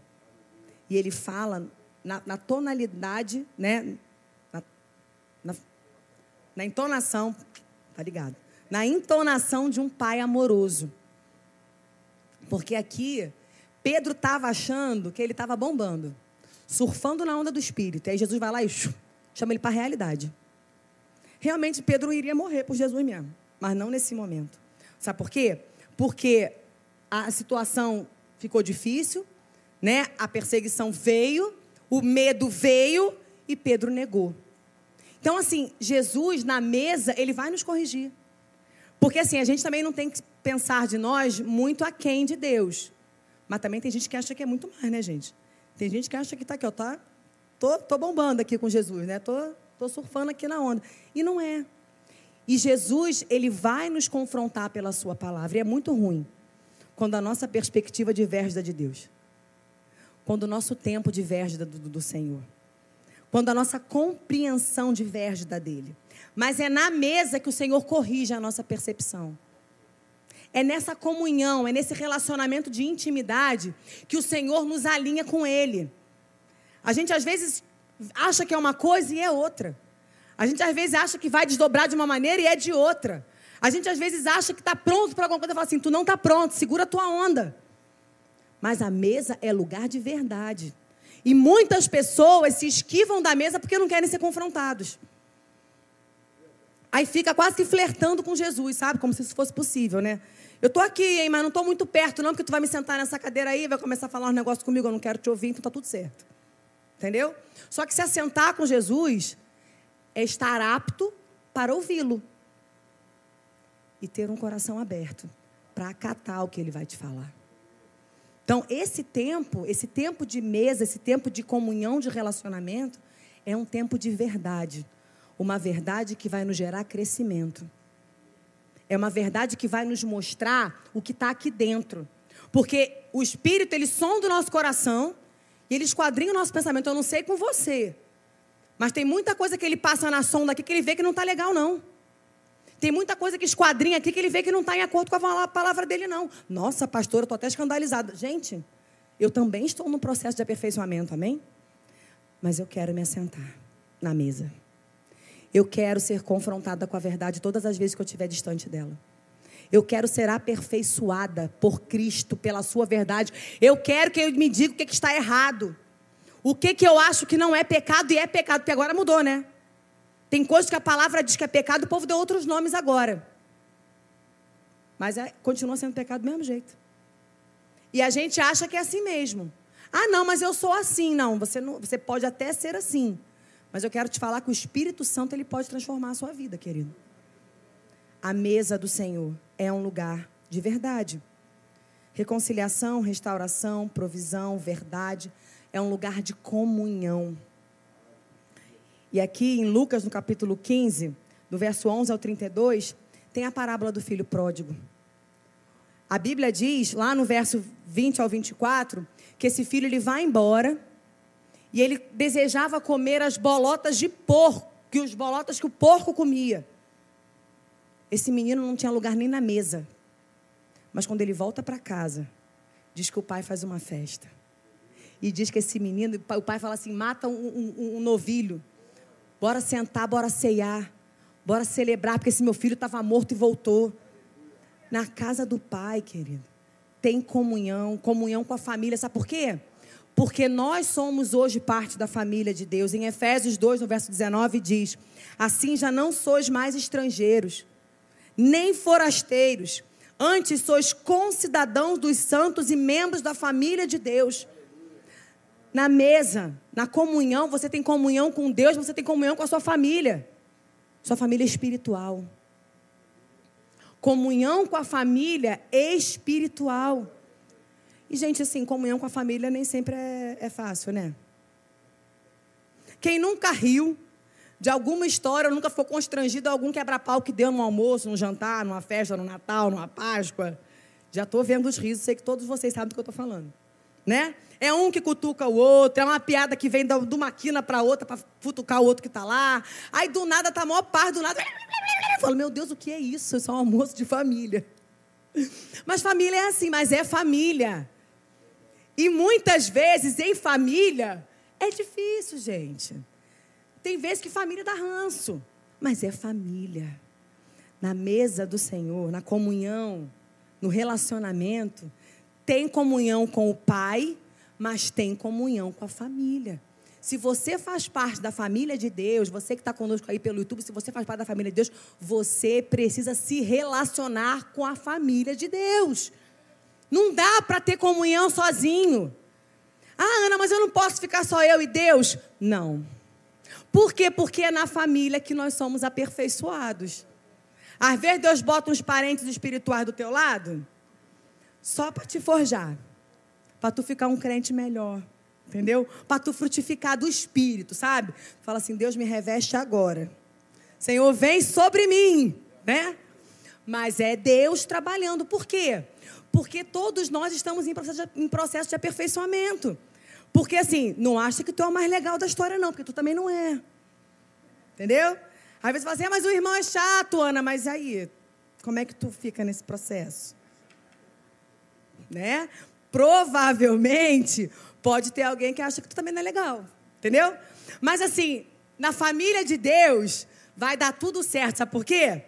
[SPEAKER 1] E ele fala na, na tonalidade, né? Na, na, na entonação, tá ligado? Na entonação de um pai amoroso. Porque aqui, Pedro estava achando que ele estava bombando, surfando na onda do espírito. E aí Jesus vai lá e chama ele para a realidade. Realmente Pedro iria morrer por Jesus mesmo, mas não nesse momento. Sabe por quê? Porque a situação ficou difícil, né? A perseguição veio o medo veio e Pedro negou. Então, assim, Jesus na mesa, ele vai nos corrigir. Porque, assim, a gente também não tem que pensar de nós muito aquém de Deus. Mas também tem gente que acha que é muito mais, né, gente? Tem gente que acha que está aqui, ó, tá? Tô, tô bombando aqui com Jesus, né? Tô, tô surfando aqui na onda. E não é. E Jesus, ele vai nos confrontar pela sua palavra. E é muito ruim quando a nossa perspectiva diverge da de Deus quando o nosso tempo diverge do, do, Senhor. Quando a nossa compreensão diverge da dele. Mas é na mesa que o Senhor corrige a nossa percepção. É nessa comunhão, é nesse relacionamento de intimidade que o Senhor nos alinha com Ele. A gente às vezes acha que é uma coisa e é outra. A gente às vezes acha que vai desdobrar de uma maneira e é de outra. A gente às vezes acha que está pronto para alguma coisa e fala assim: tu não está pronto, segura a tua onda. Mas a mesa é lugar de verdade. E muitas pessoas se esquivam da mesa porque não querem ser confrontados. Aí fica quase que flertando com Jesus, sabe? Como se isso fosse possível, né? Eu tô aqui, hein, mas não tô muito perto, não, porque tu vai me sentar nessa cadeira aí, vai começar a falar um negócio comigo, eu não quero te ouvir, então tá tudo certo. Entendeu? Só que se assentar com Jesus é estar apto para ouvi-lo e ter um coração aberto para acatar o que ele vai te falar. Então, esse tempo, esse tempo de mesa, esse tempo de comunhão, de relacionamento, é um tempo de verdade. Uma verdade que vai nos gerar crescimento. É uma verdade que vai nos mostrar o que está aqui dentro. Porque o Espírito, ele sonda o nosso coração e ele esquadrinha o nosso pensamento. Eu não sei com você, mas tem muita coisa que ele passa na sonda aqui que ele vê que não está legal, não. Tem muita coisa que esquadrinha aqui que ele vê que não está em acordo com a palavra dele, não. Nossa, pastora, estou até escandalizada. Gente, eu também estou no processo de aperfeiçoamento, amém? Mas eu quero me assentar na mesa. Eu quero ser confrontada com a verdade todas as vezes que eu estiver distante dela. Eu quero ser aperfeiçoada por Cristo, pela sua verdade. Eu quero que ele me diga o que, que está errado. O que, que eu acho que não é pecado e é pecado, porque agora mudou, né? Tem coisas que a palavra diz que é pecado, o povo deu outros nomes agora. Mas é, continua sendo pecado do mesmo jeito. E a gente acha que é assim mesmo. Ah, não, mas eu sou assim. Não, você, não, você pode até ser assim. Mas eu quero te falar que o Espírito Santo ele pode transformar a sua vida, querido. A mesa do Senhor é um lugar de verdade. Reconciliação, restauração, provisão, verdade. É um lugar de comunhão. E aqui em Lucas, no capítulo 15, do verso 11 ao 32, tem a parábola do filho pródigo. A Bíblia diz, lá no verso 20 ao 24, que esse filho ele vai embora e ele desejava comer as bolotas de porco, que os bolotas que o porco comia. Esse menino não tinha lugar nem na mesa. Mas quando ele volta para casa, diz que o pai faz uma festa. E diz que esse menino, o pai fala assim: mata um, um, um novilho Bora sentar, bora ceiar. Bora celebrar, porque esse meu filho estava morto e voltou. Na casa do Pai, querido, tem comunhão, comunhão com a família. Sabe por quê? Porque nós somos hoje parte da família de Deus. Em Efésios 2, no verso 19, diz: Assim já não sois mais estrangeiros, nem forasteiros, antes sois concidadãos dos santos e membros da família de Deus na mesa, na comunhão, você tem comunhão com Deus, você tem comunhão com a sua família, sua família espiritual. Comunhão com a família espiritual. E, gente, assim, comunhão com a família nem sempre é, é fácil, né? Quem nunca riu de alguma história, nunca ficou constrangido a algum quebra-pau que deu no almoço, no jantar, numa festa, no Natal, numa Páscoa. Já estou vendo os risos, sei que todos vocês sabem do que eu estou falando. Né? É um que cutuca o outro, é uma piada que vem de uma quina para outra para futucar o outro que está lá. Aí do nada tá maior parte, do nada. Eu falo, meu Deus, o que é isso? Isso é um almoço de família. Mas família é assim, mas é família. E muitas vezes em família é difícil, gente. Tem vezes que família dá ranço, mas é família. Na mesa do Senhor, na comunhão, no relacionamento, tem comunhão com o Pai, mas tem comunhão com a família. Se você faz parte da família de Deus, você que está conosco aí pelo YouTube, se você faz parte da família de Deus, você precisa se relacionar com a família de Deus. Não dá para ter comunhão sozinho. Ah, Ana, mas eu não posso ficar só eu e Deus. Não. Por quê? Porque é na família que nós somos aperfeiçoados. Às vezes Deus bota uns parentes espirituais do teu lado, só para te forjar para tu ficar um crente melhor. Entendeu? Para tu frutificar do espírito, sabe? Fala assim: Deus me reveste agora. Senhor, vem sobre mim, né? Mas é Deus trabalhando. Por quê? Porque todos nós estamos em processo de, em processo de aperfeiçoamento. Porque assim, não acha que tu é o mais legal da história, não, porque tu também não é. Entendeu? Às vezes fala assim, ah, mas o irmão é chato, Ana, mas aí, como é que tu fica nesse processo? Né? Provavelmente pode ter alguém que acha que tu também não é legal. Entendeu? Mas assim, na família de Deus vai dar tudo certo. Sabe por quê?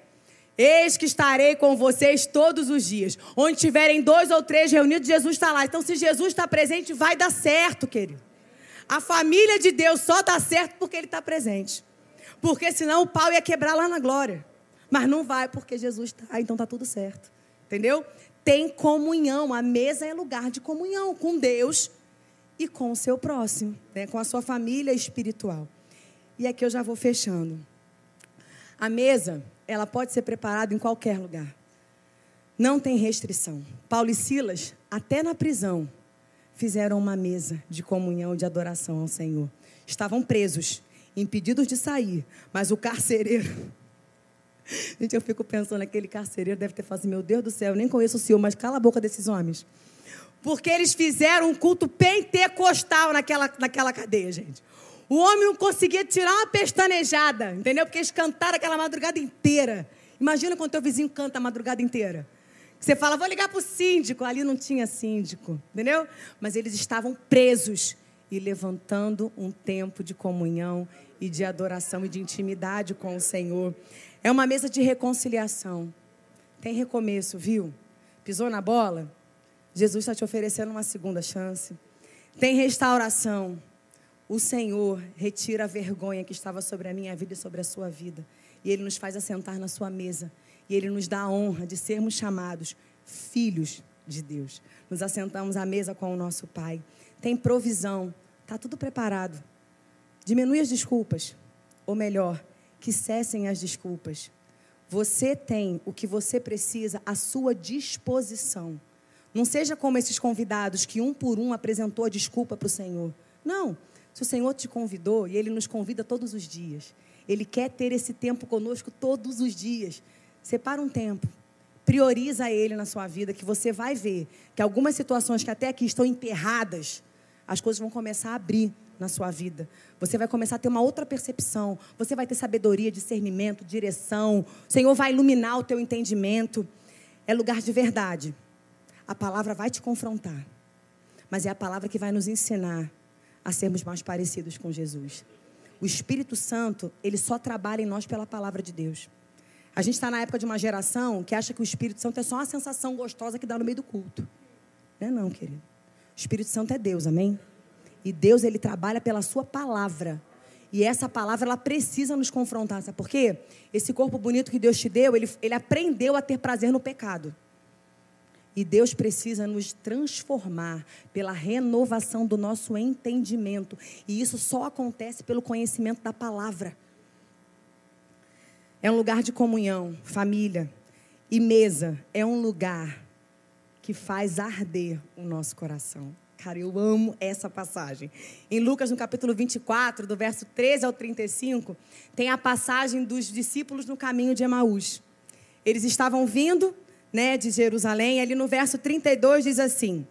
[SPEAKER 1] Eis que estarei com vocês todos os dias. Onde tiverem dois ou três reunidos, Jesus está lá. Então, se Jesus está presente, vai dar certo, querido. A família de Deus só dá certo porque Ele está presente. Porque senão o pau ia quebrar lá na glória. Mas não vai porque Jesus está, então está tudo certo. Entendeu? Tem comunhão. A mesa é lugar de comunhão com Deus e com o seu próximo, né? com a sua família espiritual. E aqui eu já vou fechando. A mesa, ela pode ser preparada em qualquer lugar. Não tem restrição. Paulo e Silas, até na prisão, fizeram uma mesa de comunhão, de adoração ao Senhor. Estavam presos, impedidos de sair, mas o carcereiro. Gente, eu fico pensando, aquele carcereiro deve ter falado assim: meu Deus do céu, eu nem conheço o senhor, mas cala a boca desses homens. Porque eles fizeram um culto pentecostal naquela, naquela cadeia, gente. O homem não conseguia tirar uma pestanejada, entendeu? Porque eles cantaram aquela madrugada inteira. Imagina quando teu vizinho canta a madrugada inteira. Você fala, vou ligar para o síndico. Ali não tinha síndico, entendeu? Mas eles estavam presos e levantando um tempo de comunhão e de adoração e de intimidade com o Senhor. É uma mesa de reconciliação. Tem recomeço, viu? Pisou na bola? Jesus está te oferecendo uma segunda chance. Tem restauração o Senhor retira a vergonha que estava sobre a minha vida e sobre a sua vida. E Ele nos faz assentar na sua mesa. E Ele nos dá a honra de sermos chamados filhos de Deus. Nos assentamos à mesa com o nosso Pai. Tem provisão. Está tudo preparado. Diminui as desculpas. Ou melhor, que cessem as desculpas. Você tem o que você precisa à sua disposição. Não seja como esses convidados que um por um apresentou a desculpa para o Senhor. Não. Se o Senhor te convidou, e Ele nos convida todos os dias, Ele quer ter esse tempo conosco todos os dias. Separa um tempo, prioriza Ele na sua vida, que você vai ver que algumas situações que até aqui estão emperradas, as coisas vão começar a abrir na sua vida. Você vai começar a ter uma outra percepção. Você vai ter sabedoria, discernimento, direção. O Senhor vai iluminar o teu entendimento. É lugar de verdade. A palavra vai te confrontar. Mas é a palavra que vai nos ensinar a sermos mais parecidos com Jesus. O Espírito Santo, ele só trabalha em nós pela palavra de Deus. A gente está na época de uma geração que acha que o Espírito Santo é só uma sensação gostosa que dá no meio do culto. Não é não, querido. O Espírito Santo é Deus, amém? E Deus, ele trabalha pela sua palavra. E essa palavra, ela precisa nos confrontar. Sabe por quê? Esse corpo bonito que Deus te deu, ele, ele aprendeu a ter prazer no pecado. E Deus precisa nos transformar pela renovação do nosso entendimento. E isso só acontece pelo conhecimento da palavra. É um lugar de comunhão, família. E mesa é um lugar que faz arder o nosso coração. Cara, eu amo essa passagem. Em Lucas, no capítulo 24, do verso 13 ao 35, tem a passagem dos discípulos no caminho de Emaús. Eles estavam vindo né, de Jerusalém, ali no verso 32 diz assim: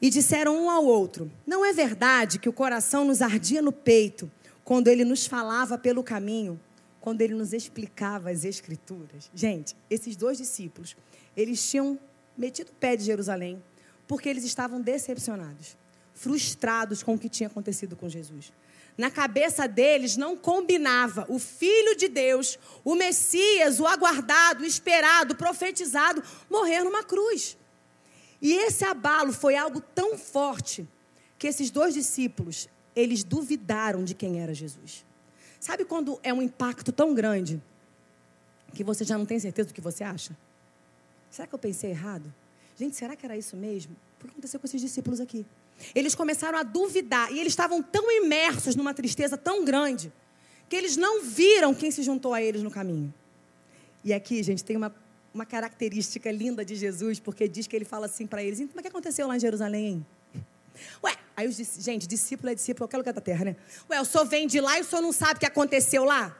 [SPEAKER 1] E disseram um ao outro: Não é verdade que o coração nos ardia no peito quando ele nos falava pelo caminho, quando ele nos explicava as escrituras? Gente, esses dois discípulos, eles tinham metido o pé de Jerusalém porque eles estavam decepcionados, frustrados com o que tinha acontecido com Jesus na cabeça deles não combinava o Filho de Deus, o Messias, o aguardado, o esperado, o profetizado, morrer numa cruz. E esse abalo foi algo tão forte que esses dois discípulos, eles duvidaram de quem era Jesus. Sabe quando é um impacto tão grande que você já não tem certeza do que você acha? Será que eu pensei errado? Gente, será que era isso mesmo? O que aconteceu com esses discípulos aqui? Eles começaram a duvidar e eles estavam tão imersos numa tristeza tão grande que eles não viram quem se juntou a eles no caminho. E aqui, gente, tem uma, uma característica linda de Jesus, porque diz que ele fala assim para eles: então, o que aconteceu lá em Jerusalém? Ué, aí os gente, discípulo é discípulo, qualquer lugar da terra, né? Ué, o senhor vem de lá e o senhor não sabe o que aconteceu lá?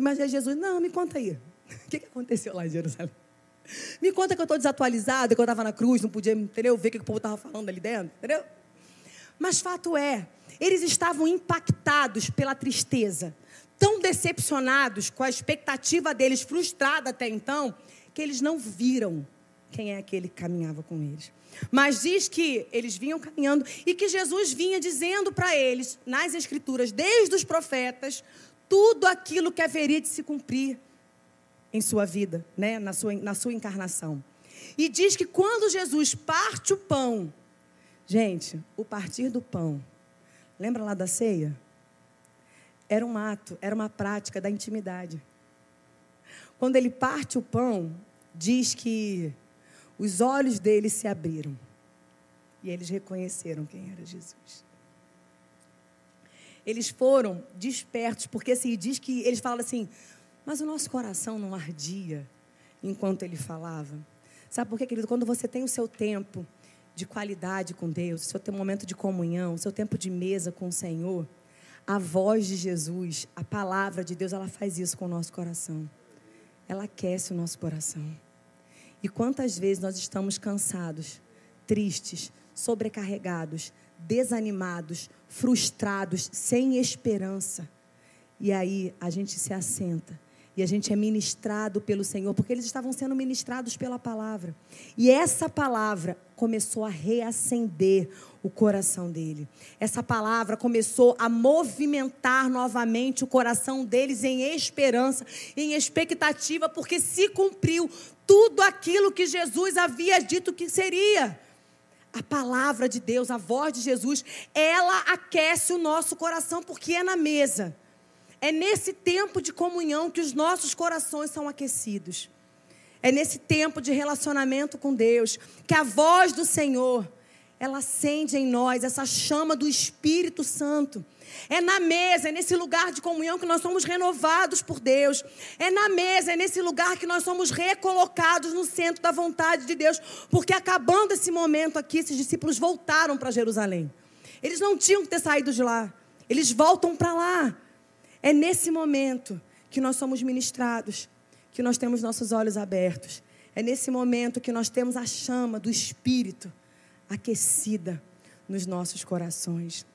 [SPEAKER 1] Mas Jesus, não, me conta aí. O que aconteceu lá em Jerusalém? Me conta que eu estou desatualizada, que eu estava na cruz, não podia entendeu? ver o que o povo estava falando ali dentro, entendeu? Mas fato é, eles estavam impactados pela tristeza, tão decepcionados com a expectativa deles, frustrada até então, que eles não viram quem é aquele que caminhava com eles. Mas diz que eles vinham caminhando e que Jesus vinha dizendo para eles, nas Escrituras, desde os profetas, tudo aquilo que haveria de se cumprir em sua vida, né? na, sua, na sua encarnação. E diz que quando Jesus parte o pão, gente, o partir do pão, lembra lá da ceia? Era um ato, era uma prática da intimidade. Quando ele parte o pão, diz que os olhos deles se abriram. E eles reconheceram quem era Jesus. Eles foram despertos, porque assim, diz que eles falam assim, mas o nosso coração não ardia enquanto ele falava. Sabe por quê, querido? Quando você tem o seu tempo de qualidade com Deus, o seu momento de comunhão, o seu tempo de mesa com o Senhor, a voz de Jesus, a palavra de Deus, ela faz isso com o nosso coração. Ela aquece o nosso coração. E quantas vezes nós estamos cansados, tristes, sobrecarregados, desanimados, frustrados, sem esperança. E aí a gente se assenta e a gente é ministrado pelo Senhor, porque eles estavam sendo ministrados pela palavra. E essa palavra começou a reacender o coração dele. Essa palavra começou a movimentar novamente o coração deles em esperança, em expectativa, porque se cumpriu tudo aquilo que Jesus havia dito que seria. A palavra de Deus, a voz de Jesus, ela aquece o nosso coração porque é na mesa. É nesse tempo de comunhão que os nossos corações são aquecidos. É nesse tempo de relacionamento com Deus que a voz do Senhor, ela acende em nós essa chama do Espírito Santo. É na mesa, é nesse lugar de comunhão que nós somos renovados por Deus. É na mesa, é nesse lugar que nós somos recolocados no centro da vontade de Deus. Porque acabando esse momento aqui, esses discípulos voltaram para Jerusalém. Eles não tinham que ter saído de lá. Eles voltam para lá. É nesse momento que nós somos ministrados, que nós temos nossos olhos abertos. É nesse momento que nós temos a chama do Espírito aquecida nos nossos corações.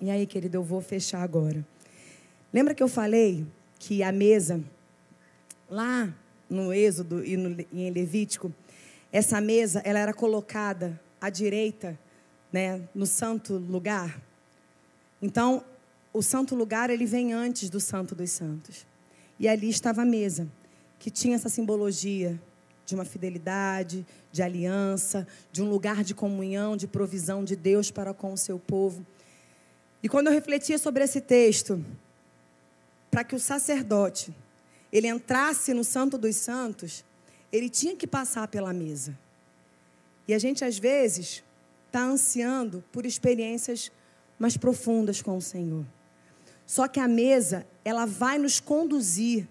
[SPEAKER 1] E aí, querido, eu vou fechar agora. Lembra que eu falei que a mesa, lá no Êxodo e no, em Levítico, essa mesa ela era colocada à direita, né, no santo lugar. Então, o santo lugar ele vem antes do santo dos santos. E ali estava a mesa, que tinha essa simbologia de uma fidelidade, de aliança, de um lugar de comunhão, de provisão de Deus para com o seu povo. E quando eu refletia sobre esse texto, para que o sacerdote ele entrasse no Santo dos Santos, ele tinha que passar pela mesa. E a gente às vezes está ansiando por experiências mais profundas com o Senhor. Só que a mesa, ela vai nos conduzir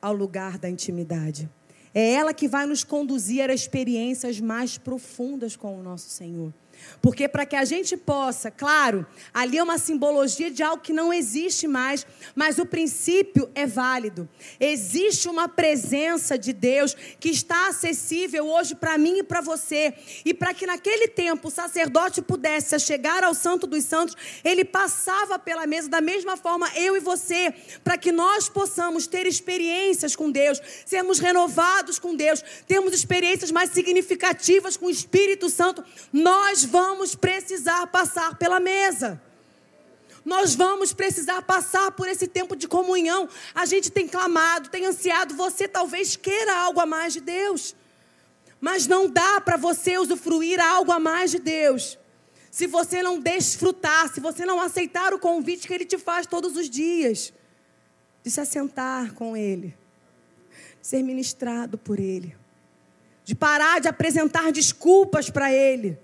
[SPEAKER 1] ao lugar da intimidade. É ela que vai nos conduzir a experiências mais profundas com o nosso Senhor. Porque para que a gente possa, claro, ali é uma simbologia de algo que não existe mais, mas o princípio é válido. Existe uma presença de Deus que está acessível hoje para mim e para você. E para que naquele tempo o sacerdote pudesse chegar ao Santo dos Santos, ele passava pela mesa da mesma forma eu e você, para que nós possamos ter experiências com Deus, sermos renovados com Deus, termos experiências mais significativas com o Espírito Santo. Nós vamos precisar passar pela mesa. Nós vamos precisar passar por esse tempo de comunhão. A gente tem clamado, tem ansiado. Você talvez queira algo a mais de Deus. Mas não dá para você usufruir algo a mais de Deus. Se você não desfrutar, se você não aceitar o convite que Ele te faz todos os dias. De se assentar com Ele. De ser ministrado por Ele. De parar de apresentar desculpas para Ele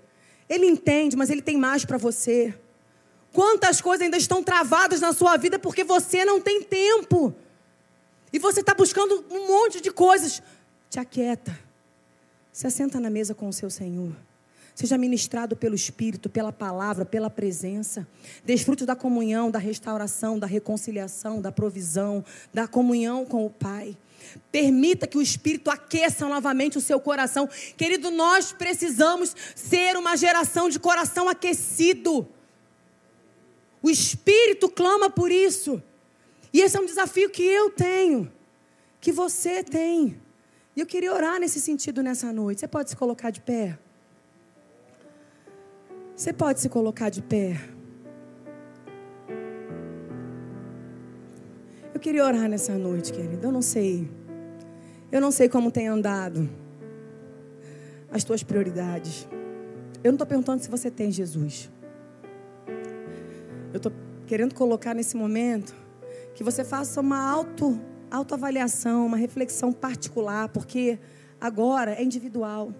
[SPEAKER 1] ele entende, mas ele tem mais para você. Quantas coisas ainda estão travadas na sua vida porque você não tem tempo. E você está buscando um monte de coisas. Te aquieta. Se assenta na mesa com o seu Senhor. Seja ministrado pelo Espírito, pela palavra, pela presença. Desfrute da comunhão, da restauração, da reconciliação, da provisão, da comunhão com o Pai. Permita que o Espírito aqueça novamente o seu coração. Querido, nós precisamos ser uma geração de coração aquecido. O Espírito clama por isso. E esse é um desafio que eu tenho, que você tem. E eu queria orar nesse sentido nessa noite. Você pode se colocar de pé? Você pode se colocar de pé? Eu queria orar nessa noite, querido. Eu não sei. Eu não sei como tem andado as tuas prioridades. Eu não estou perguntando se você tem Jesus. Eu estou querendo colocar nesse momento que você faça uma auto autoavaliação, uma reflexão particular, porque agora é individual.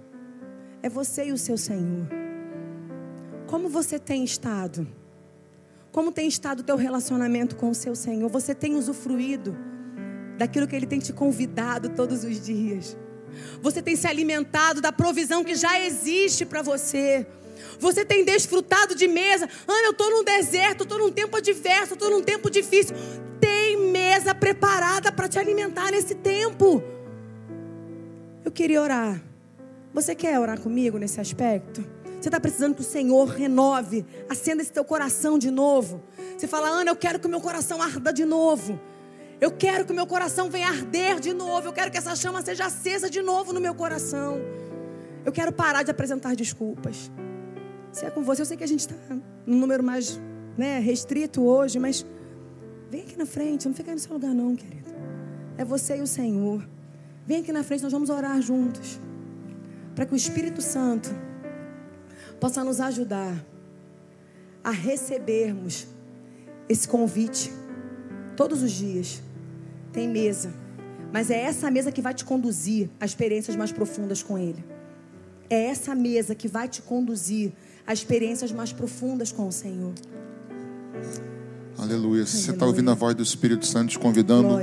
[SPEAKER 1] É você e o seu Senhor. Como você tem estado? Como tem estado o teu relacionamento com o seu Senhor? Você tem usufruído daquilo que Ele tem te convidado todos os dias? Você tem se alimentado da provisão que já existe para você? Você tem desfrutado de mesa? Ana, eu estou num deserto, estou num tempo adverso, estou num tempo difícil. Tem mesa preparada para te alimentar nesse tempo. Eu queria orar. Você quer orar comigo nesse aspecto? Você está precisando que o Senhor renove, acenda esse teu coração de novo. Você fala, Ana, eu quero que o meu coração arda de novo. Eu quero que o meu coração venha arder de novo. Eu quero que essa chama seja acesa de novo no meu coração. Eu quero parar de apresentar desculpas. Se é com você, eu sei que a gente está num número mais né, restrito hoje, mas vem aqui na frente, não fica aí no seu lugar, não, querido. É você e o Senhor. Vem aqui na frente, nós vamos orar juntos. Para que o Espírito Santo possa nos ajudar a recebermos esse convite todos os dias. Tem mesa, mas é essa mesa que vai te conduzir a experiências mais profundas com Ele. É essa mesa que vai te conduzir a experiências mais profundas com o Senhor.
[SPEAKER 2] Aleluia. Se você está ouvindo a voz do Espírito Santo te convidando,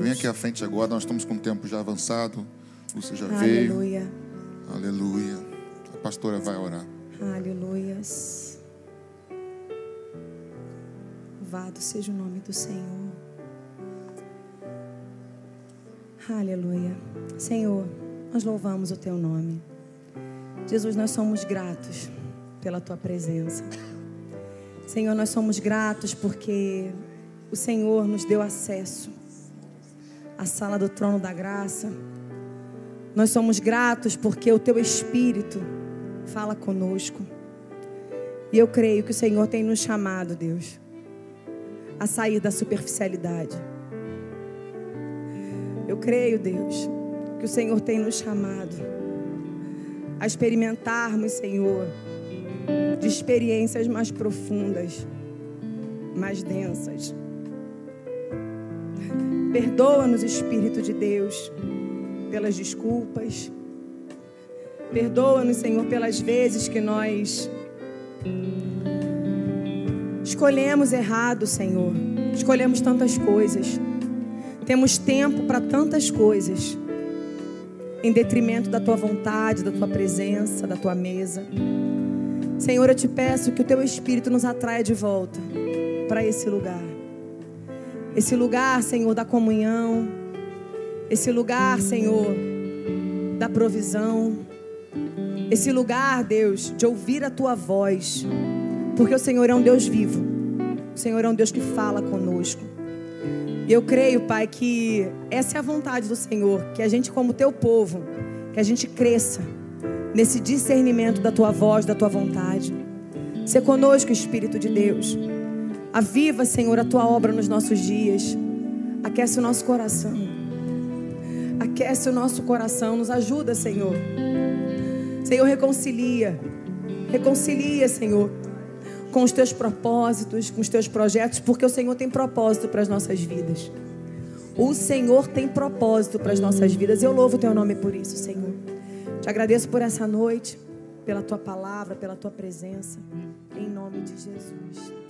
[SPEAKER 2] vem aqui à frente agora. Nós estamos com o tempo já avançado. Você já
[SPEAKER 1] Aleluia. veio.
[SPEAKER 2] Aleluia. A pastora vai orar.
[SPEAKER 1] Aleluias. Louvado seja o nome do Senhor. Aleluia. Senhor, nós louvamos o teu nome. Jesus, nós somos gratos pela tua presença. Senhor, nós somos gratos porque o Senhor nos deu acesso à sala do trono da graça. Nós somos gratos porque o teu Espírito fala conosco. E eu creio que o Senhor tem nos chamado, Deus, a sair da superficialidade. Eu creio, Deus, que o Senhor tem nos chamado a experimentarmos, Senhor, de experiências mais profundas, mais densas. Perdoa-nos, Espírito de Deus, pelas desculpas, Perdoa-nos, Senhor, pelas vezes que nós escolhemos errado, Senhor. Escolhemos tantas coisas. Temos tempo para tantas coisas. Em detrimento da tua vontade, da tua presença, da tua mesa. Senhor, eu te peço que o teu Espírito nos atraia de volta para esse lugar. Esse lugar, Senhor, da comunhão. Esse lugar, Senhor, da provisão esse lugar, Deus, de ouvir a tua voz, porque o Senhor é um Deus vivo, o Senhor é um Deus que fala conosco. E eu creio, Pai, que essa é a vontade do Senhor, que a gente, como teu povo, que a gente cresça nesse discernimento da tua voz, da tua vontade. Ser conosco, Espírito de Deus. Aviva, Senhor, a tua obra nos nossos dias. Aquece o nosso coração. Aquece o nosso coração. Nos ajuda, Senhor Senhor, reconcilia. Reconcilia, Senhor, com os teus propósitos, com os teus projetos, porque o Senhor tem propósito para as nossas vidas. O Senhor tem propósito para as nossas vidas. Eu louvo o teu nome por isso, Senhor. Te agradeço por essa noite, pela tua palavra, pela tua presença. Em nome de Jesus.